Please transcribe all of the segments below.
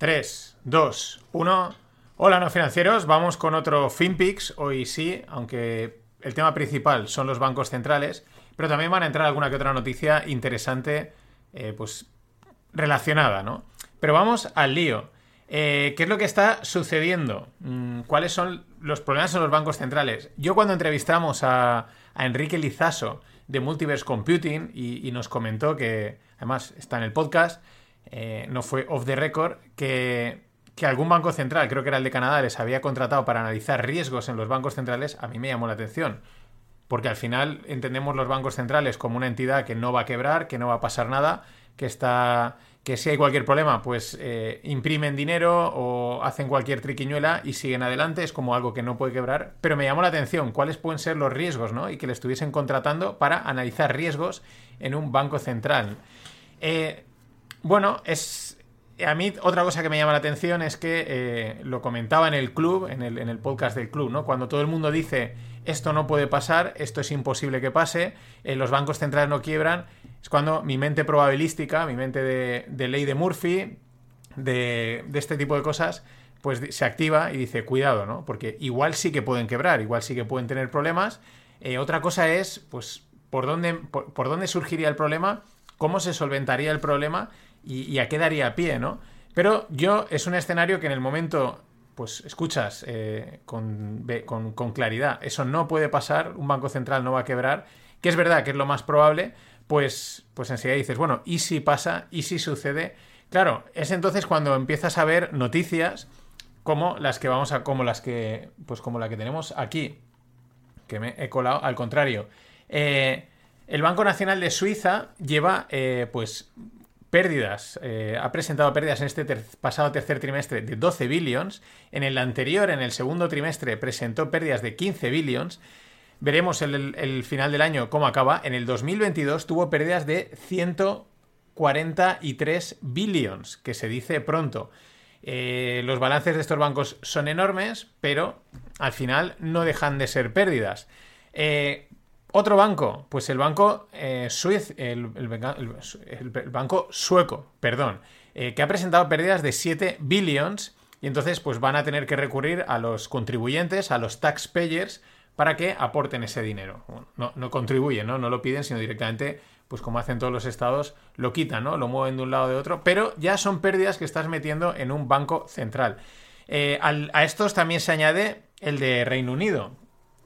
3, 2, 1. Hola, no financieros. Vamos con otro FinPix. Hoy sí, aunque el tema principal son los bancos centrales, pero también van a entrar alguna que otra noticia interesante, eh, pues relacionada, ¿no? Pero vamos al lío. Eh, ¿Qué es lo que está sucediendo? Mm, ¿Cuáles son los problemas en los bancos centrales? Yo cuando entrevistamos a, Enrique Lizaso de Multiverse Computing y, nos comentó que, además está en el podcast, eh, no fue off the record, que, que, algún banco central, creo que era el de Canadá, les había contratado para analizar riesgos en los bancos centrales, a mí me llamó la atención. Porque al final entendemos los bancos centrales como una entidad que no va a quebrar, que no va a pasar nada, que está que si hay cualquier problema, pues eh, imprimen dinero o hacen cualquier triquiñuela y siguen adelante, es como algo que no puede quebrar. Pero me llamó la atención cuáles pueden ser los riesgos, ¿no? Y que le estuviesen contratando para analizar riesgos en un banco central. Eh, bueno, es. A mí otra cosa que me llama la atención es que eh, lo comentaba en el club, en el, en el podcast del club, ¿no? Cuando todo el mundo dice esto no puede pasar, esto es imposible que pase, los bancos centrales no quiebran, es cuando mi mente probabilística, mi mente de, ley de Murphy, de, este tipo de cosas, pues se activa y dice, cuidado, ¿no? Porque igual sí que pueden quebrar, igual sí que pueden tener problemas. Eh, otra cosa es, pues, por dónde, por, dónde surgiría el problema, cómo se solventaría el problema y, a qué daría pie, ¿no? Pero yo es un escenario que en el momento, pues, escuchas eh, con, con, con claridad, eso no puede pasar, un banco central no va a quebrar, que es verdad que es lo más probable, pues, pues enseguida dices, bueno, ¿y si pasa? ¿Y si sucede? Claro, es entonces cuando empiezas a ver noticias como las que vamos a, como las que, pues como la que tenemos aquí, que me he colado, al contrario. Eh, el Banco Nacional de Suiza lleva, eh, pues, pérdidas, eh, ha presentado pérdidas en este pasado tercer trimestre de 12 billions, en el anterior, en el segundo trimestre, presentó pérdidas de 15 billions, Veremos el, final del año cómo acaba. En el 2022 tuvo pérdidas de 143 billions, que se dice pronto. Eh, los balances de estos bancos son enormes, pero al final no dejan de ser pérdidas. Eh, otro banco, pues el banco eh, el, banco sueco, perdón, que ha presentado pérdidas de 7 billions y entonces pues van a tener que recurrir a los contribuyentes, a los taxpayers, para que aporten ese dinero. no, contribuyen, ¿no? No lo piden, sino directamente, pues como hacen todos los estados, lo quitan, ¿no? Lo mueven de un lado de otro, pero ya son pérdidas que estás metiendo en un banco central. Eh, a estos también se añade el de Reino Unido.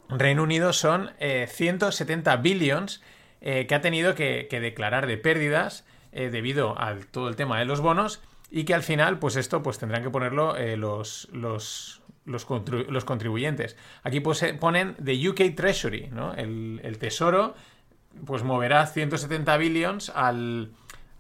Reino Unido son 170 eh, billions eh, que ha tenido que, declarar de pérdidas debido a todo el tema de los bonos y que al final, pues esto, pues tendrán que ponerlo los, los, los, contribuyentes. Aquí pues ponen the UK Treasury, ¿no? El, tesoro pues moverá 170 billions al,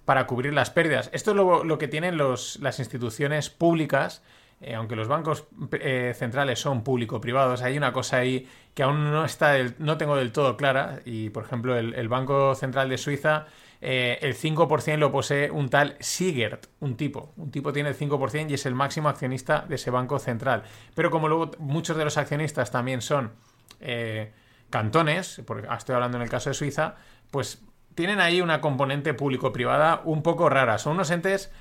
para cubrir las pérdidas. Esto es lo, que tienen los, las instituciones públicas, eh, aunque los bancos eh, centrales son público-privados, hay una cosa ahí que aún no, está no tengo del todo clara y, por ejemplo, el Banco Central de Suiza eh, el 5% lo posee un tal Sigert, un tipo. Un tipo tiene el 5% y es el máximo accionista de ese banco central. Pero como luego muchos de los accionistas también son eh, cantones, porque estoy hablando en el caso de Suiza, pues tienen ahí una componente público-privada un poco rara. Son unos entes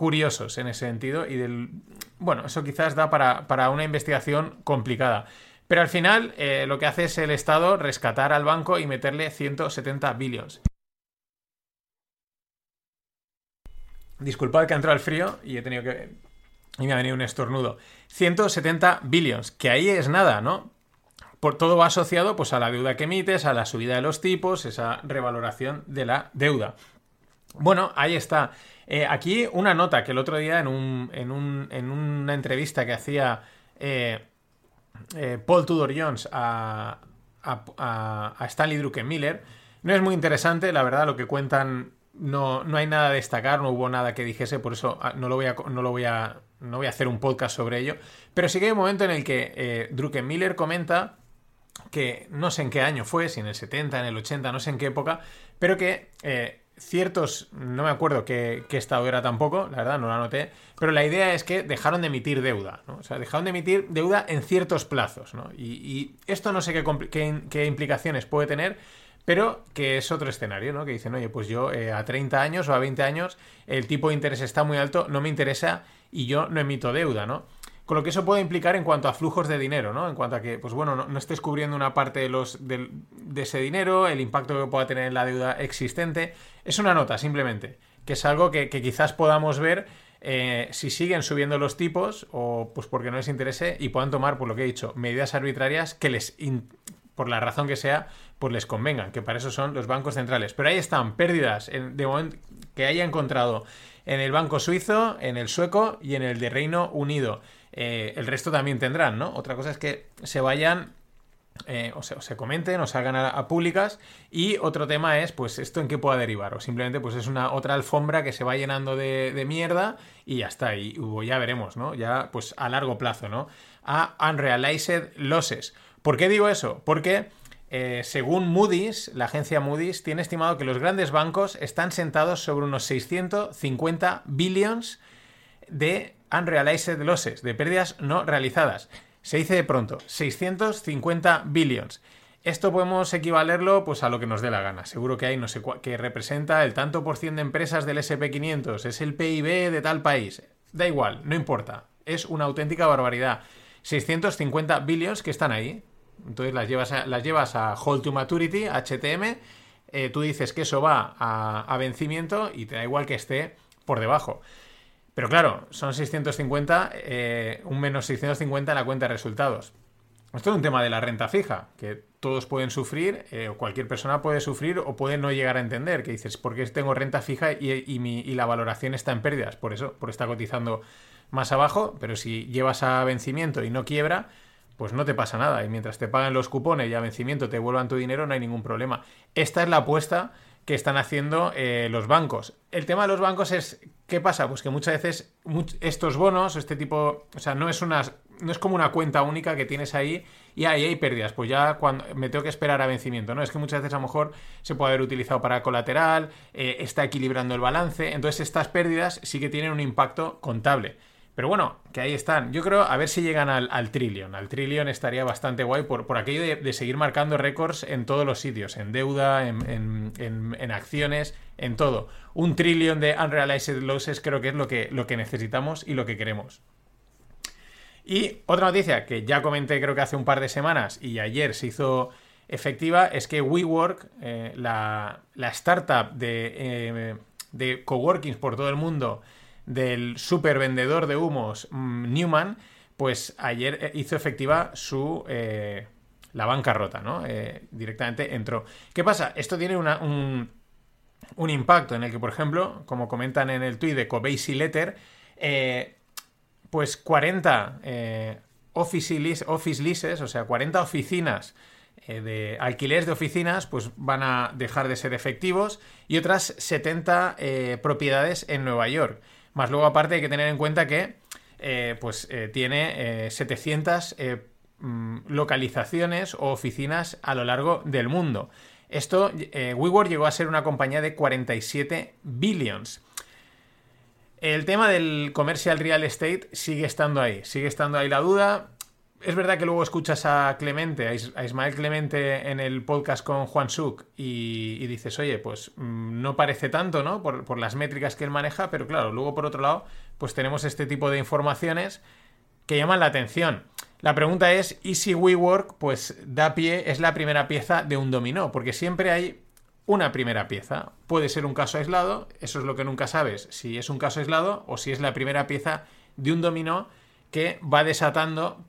curiosos en ese sentido y del... Bueno, eso quizás da para, para una investigación complicada. Pero al final lo que hace es el Estado rescatar al banco y meterle 170 billones. Disculpad que ha entrado el frío y he tenido que. Y me ha venido un estornudo. 170 billions, que ahí es nada, ¿no? Por todo va asociado pues, a la deuda que emites, a la subida de los tipos, esa revaloración de la deuda. Bueno, ahí está. Eh, aquí una nota que el otro día en, un, en, un, en una entrevista que hacía eh, eh, Paul Tudor Jones a, a, a Stanley Druckenmiller, no es muy interesante, la verdad, lo que cuentan no, no hay nada a destacar, no hubo nada que dijese, por eso ah, no lo voy a, no lo voy a, no voy a hacer un podcast sobre ello. Pero sí que hay un momento en el que eh, Druckenmiller comenta que no sé en qué año fue, si en el 70, en el 80, no sé en qué época, pero que ciertos, no me acuerdo qué, estado era tampoco, la verdad no lo anoté, pero la idea es que dejaron de emitir deuda, ¿no? o sea, dejaron de emitir deuda en ciertos plazos, ¿no? y, esto no sé qué, qué implicaciones puede tener, pero que es otro escenario, ¿no? Que dicen, oye, pues yo eh, a 30 años o a 20 años el tipo de interés está muy alto, no me interesa y yo no emito deuda, ¿no? Con lo que eso puede implicar en cuanto a flujos de dinero, ¿no? En cuanto a que, pues bueno, no, estés cubriendo una parte de, los, de, ese dinero, el impacto que pueda tener en la deuda existente. Es una nota, simplemente, que es algo que, quizás podamos ver eh, si siguen subiendo los tipos o pues porque no les interese y puedan tomar, por lo que he dicho, medidas arbitrarias que les, por la razón que sea, pues les convengan, que para eso son los bancos centrales. Pero ahí están pérdidas que haya encontrado en el banco suizo, en el sueco y en el de Reino Unido. Eh, el resto también tendrán, ¿no? Otra cosa es que se vayan eh, o, se, comenten o salgan a, públicas y otro tema es pues esto en qué pueda derivar o simplemente pues es una otra alfombra que se va llenando de, mierda y ya está y ya veremos no ya pues a largo plazo no a unrealized losses ¿por qué digo eso? porque eh, según Moody's, la agencia Moody's tiene estimado que los grandes bancos están sentados sobre unos 650 billions de unrealized losses, de pérdidas no realizadas. Se dice de pronto, 650 billions. Esto podemos equivalerlo pues a lo que nos dé la gana. Seguro que hay no sé que representa el tanto por cien de empresas del SP500, es el PIB de tal país. Da igual, no importa. Es una auténtica barbaridad. 650 billions que están ahí. Entonces las llevas a, las llevas a Hold to Maturity, HTM. Eh, tú dices que eso va a, a vencimiento y te da igual que esté por debajo. Pero claro, son 650, eh, un menos 650 en la cuenta de resultados. Esto es un tema de la renta fija, que todos pueden sufrir, eh, o cualquier persona puede sufrir o puede no llegar a entender, que dices, ¿por qué tengo renta fija y, mi, y la valoración está en pérdidas? Por eso, por estar cotizando más abajo, pero si llevas a vencimiento y no quiebra, pues no te pasa nada. Y mientras te pagan los cupones y a vencimiento te vuelvan tu dinero, no hay ningún problema. Esta es la apuesta que están haciendo eh, los bancos. El tema de los bancos es, ¿qué pasa? Pues que muchas veces estos bonos, este tipo, o sea, no es una, no es como una cuenta única que tienes ahí y ahí hay pérdidas, pues ya cuando me tengo que esperar a vencimiento, ¿no? Es que muchas veces a lo mejor se puede haber utilizado para colateral, eh, está equilibrando el balance, entonces estas pérdidas sí que tienen un impacto contable. Pero bueno, que ahí están. Yo creo a ver si llegan al, al trillón. Al trillón estaría bastante guay por, por aquello de, seguir marcando récords en todos los sitios, en deuda, en, en, acciones, en todo. Un trillón de unrealized losses creo que es lo que, lo que necesitamos y lo que queremos. Y otra noticia que ya comenté creo que hace un par de semanas y ayer se hizo efectiva es que WeWork, eh, la, la, startup de, eh, de coworkings por todo el mundo, del super vendedor de humos mm, Newman, pues ayer eh, hizo efectiva su... Eh, la bancarrota, ¿no? Eh, directamente entró. ¿Qué pasa? Esto tiene un, un, impacto en el que, por ejemplo, como comentan en el tweet de Covey Letter, pues 40 office, office leases, o sea, 40 oficinas de alquileres de oficinas pues van a dejar de ser efectivos y otras 70 propiedades en Nueva York. Más luego, aparte, hay que tener en cuenta que eh, pues eh, tiene 700 eh, mm, localizaciones o oficinas a lo largo del mundo. Esto, WeWork llegó a ser una compañía de 47 billions. El tema del commercial real estate sigue estando ahí, sigue estando ahí la duda es verdad que luego escuchas a Clemente, a Ismael Clemente en el podcast con Juan Suk y, dices, oye, pues mm, no parece tanto, ¿no? Por, las métricas que él maneja, pero claro, luego por otro lado, pues tenemos este tipo de informaciones que llaman la atención. La pregunta es, ¿y si WeWork, pues da pie, es la primera pieza de un dominó? Porque siempre hay una primera pieza. Puede ser un caso aislado, eso es lo que nunca sabes, si es un caso aislado o si es la primera pieza de un dominó que va desatando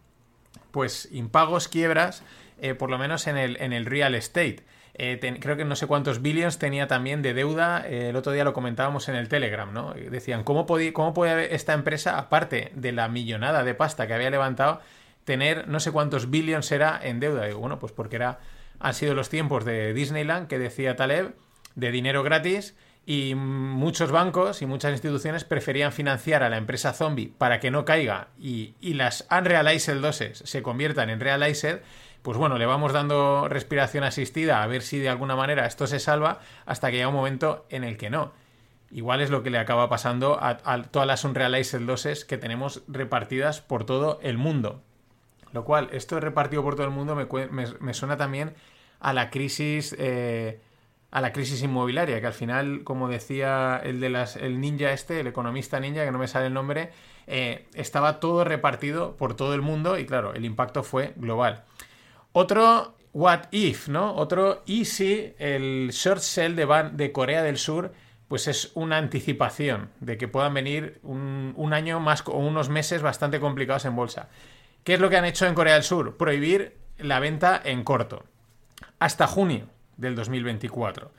pues impagos, quiebras, eh, por lo menos en el, en el real estate. Eh, creo que no sé cuántos billions tenía también de deuda. Eh, el otro día lo comentábamos en el Telegram, ¿no? Decían, ¿cómo, ¿cómo puede esta empresa, aparte de la millonada de pasta que había levantado, tener no sé cuántos billions era en deuda? Y bueno, pues porque era, han sido los tiempos de Disneyland, que decía Taleb, de dinero gratis y muchos bancos y muchas instituciones preferían financiar a la empresa zombie para que no caiga y, las unrealized losses se conviertan en realized, pues bueno, le vamos dando respiración asistida a ver si de alguna manera esto se salva hasta que llega un momento en el que no. Igual es lo que le acaba pasando a, todas las unrealized losses que tenemos repartidas por todo el mundo. Lo cual, esto repartido por todo el mundo me, me suena también a la crisis eh, a la crisis inmobiliaria, que al final, como decía el de las el ninja este, el economista ninja, que no me sale el nombre, eh, estaba todo repartido por todo el mundo y claro, el impacto fue global. Otro what if, ¿no? Otro y si el short sell de, de Corea del Sur pues es una anticipación de que puedan venir un, un año más o unos meses bastante complicados en bolsa. ¿Qué es lo que han hecho en Corea del Sur? Prohibir la venta en corto. Hasta junio del 2024.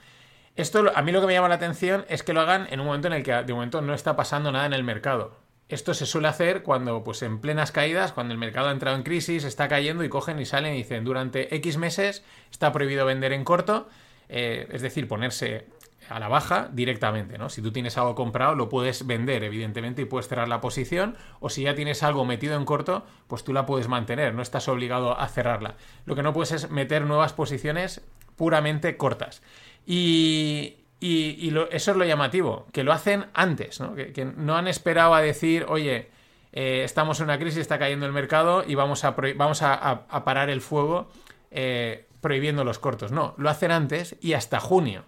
Esto a mí lo que me llama la atención es que lo hagan en un momento en el que de momento no está pasando nada en el mercado. Esto se suele hacer cuando, pues en plenas caídas, cuando el mercado ha entrado en crisis, está cayendo y cogen y salen y dicen durante X meses está prohibido vender en corto, eh, es decir, ponerse a la baja directamente, ¿no? Si tú tienes algo comprado, lo puedes vender, evidentemente, y puedes cerrar la posición, o si ya tienes algo metido en corto, pues tú la puedes mantener, no estás obligado a cerrarla. Lo que no puedes es meter nuevas posiciones puramente cortas. Y, eso es lo llamativo, que lo hacen antes, ¿no? Que, no han esperado a decir, oye, eh, estamos en una crisis, está cayendo el mercado y vamos a, vamos a, parar el fuego eh, prohibiendo los cortos. No, lo hacen antes y hasta junio.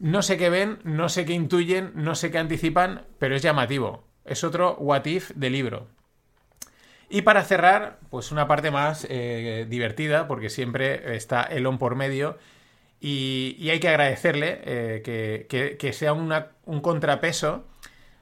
No sé qué ven, no sé qué intuyen, no sé qué anticipan, pero es llamativo. Es otro what if de libro. Y para cerrar, pues una parte más eh, divertida, porque siempre está Elon por medio. Y, hay que agradecerle eh, que, sea un contrapeso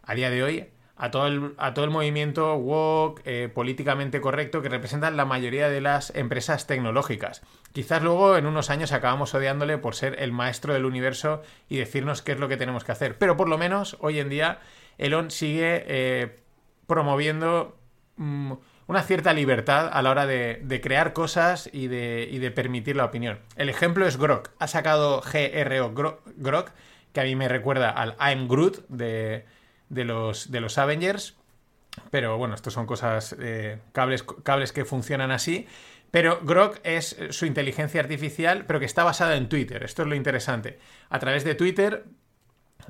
a día de hoy a todo el, a todo el movimiento woke, eh, políticamente correcto, que representan la mayoría de las empresas tecnológicas. Quizás luego en unos años acabamos odiándole por ser el maestro del universo y decirnos qué es lo que tenemos que hacer. Pero por lo menos hoy en día Elon sigue promoviendo mm, una cierta libertad a la hora de, crear cosas y de, permitir la opinión. El ejemplo es Grok. Ha sacado GRO Grok, que a mí me recuerda al I'm Groot de de los, de los Avengers. Pero bueno, estos son cosas, eh, cables, cables que funcionan así. Pero Grok es su inteligencia artificial, pero que está basada en Twitter. Esto es lo interesante. A través de Twitter,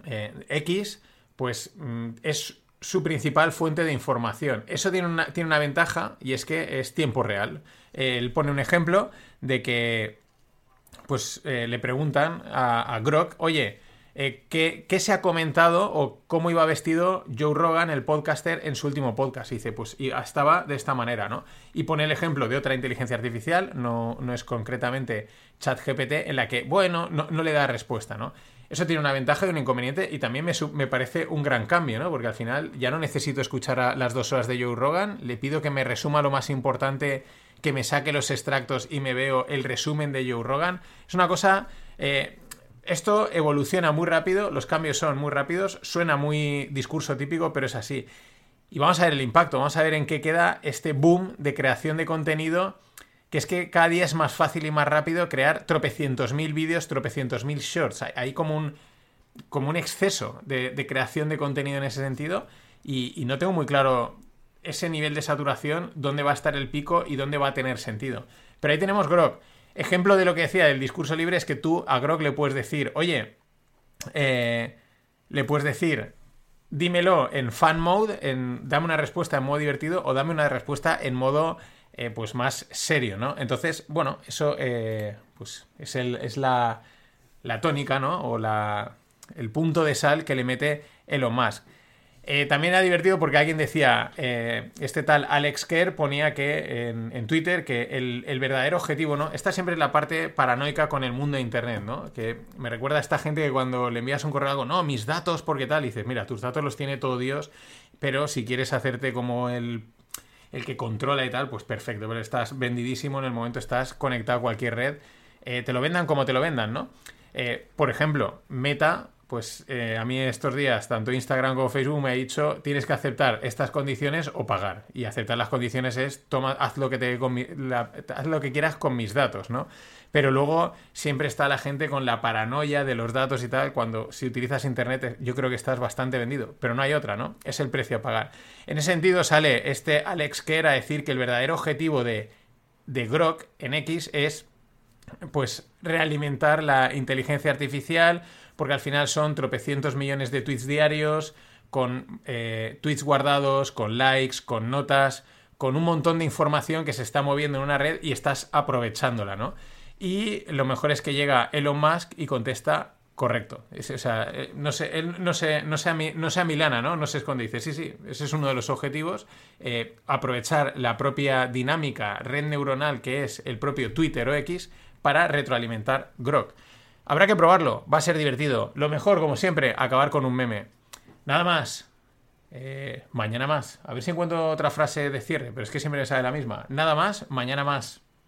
eh, X, pues mm, es su principal fuente de información. Eso tiene una, tiene una ventaja y es que es tiempo real. él pone un ejemplo de que, pues eh, le preguntan a, Grok, oye, eh, ¿qué, se ha comentado o cómo iba vestido Joe Rogan, el podcaster, en su último podcast. Dice, pues y estaba de esta manera, ¿no? Y pone el ejemplo de otra inteligencia artificial, no, no es concretamente ChatGPT, en la que, bueno, no, le da respuesta, ¿no? Eso tiene una ventaja y un inconveniente y también me, me, parece un gran cambio, ¿no? Porque al final ya no necesito escuchar a las dos horas de Joe Rogan, le pido que me resuma lo más importante, que me saque los extractos y me veo el resumen de Joe Rogan. Es una cosa... Eh, esto evoluciona muy rápido, los cambios son muy rápidos, suena muy discurso típico, pero es así. Y vamos a ver el impacto, vamos a ver en qué queda este boom de creación de contenido, que es que cada día es más fácil y más rápido crear tropecientos mil vídeos, tropecientos mil shorts. Hay como un, como un exceso de, creación de contenido en ese sentido y, no tengo muy claro ese nivel de saturación, dónde va a estar el pico y dónde va a tener sentido. Pero ahí tenemos Grok Ejemplo de lo que decía del discurso libre es que tú a Grok le puedes decir, oye, eh, le puedes decir, dímelo en fan mode, en, dame una respuesta en modo divertido o dame una respuesta en modo eh, pues más serio, ¿no? Entonces, bueno, eso eh, pues es, el, es la, la tónica, ¿no? O la, el punto de sal que le mete Elon Musk. Eh, también era divertido porque alguien decía, este tal Alex Kerr ponía que en, Twitter que el, verdadero objetivo, ¿no? Esta siempre es la parte paranoica con el mundo de Internet, ¿no? Que me recuerda a esta gente que cuando le envías un correo algo, no, mis datos, porque tal, dices, mira, tus datos los tiene todo Dios, pero si quieres hacerte como el, el que controla y tal, pues perfecto, pero estás vendidísimo en el momento, estás conectado a cualquier red, eh, te lo vendan como te lo vendan, ¿no? por ejemplo, Meta pues eh, a mí estos días, tanto Instagram como Facebook me ha dicho, tienes que aceptar estas condiciones o pagar. Y aceptar las condiciones es, toma, haz lo que, te, haz lo que quieras con mis datos, ¿no? Pero luego siempre está la gente con la paranoia de los datos y tal, cuando si utilizas Internet eh, yo creo que estás bastante vendido, pero no hay otra, ¿no? Es el precio a pagar. En ese sentido sale este Alex Kerr a decir que el verdadero objetivo de, de Grok en X es pues realimentar la inteligencia artificial, porque al final son tropecientos millones de tweets diarios, con eh, tweets guardados, con likes, con notas, con un montón de información que se está moviendo en una red y estás aprovechándola, ¿no? Y lo mejor es que llega Elon Musk y contesta correcto. o sea, eh, no sé, no sé, no sea, no sea Milana, ¿no? No se esconde. Dice, sí, sí, ese es uno de los objetivos. Eh, aprovechar la propia dinámica red neuronal que es el propio Twitter o X para retroalimentar Grok. Habrá que probarlo, va a ser divertido. Lo mejor, como siempre, acabar con un meme. Nada más. Eh, mañana más. A ver si encuentro otra frase de cierre, pero es que siempre me sale la misma. Nada más, mañana más.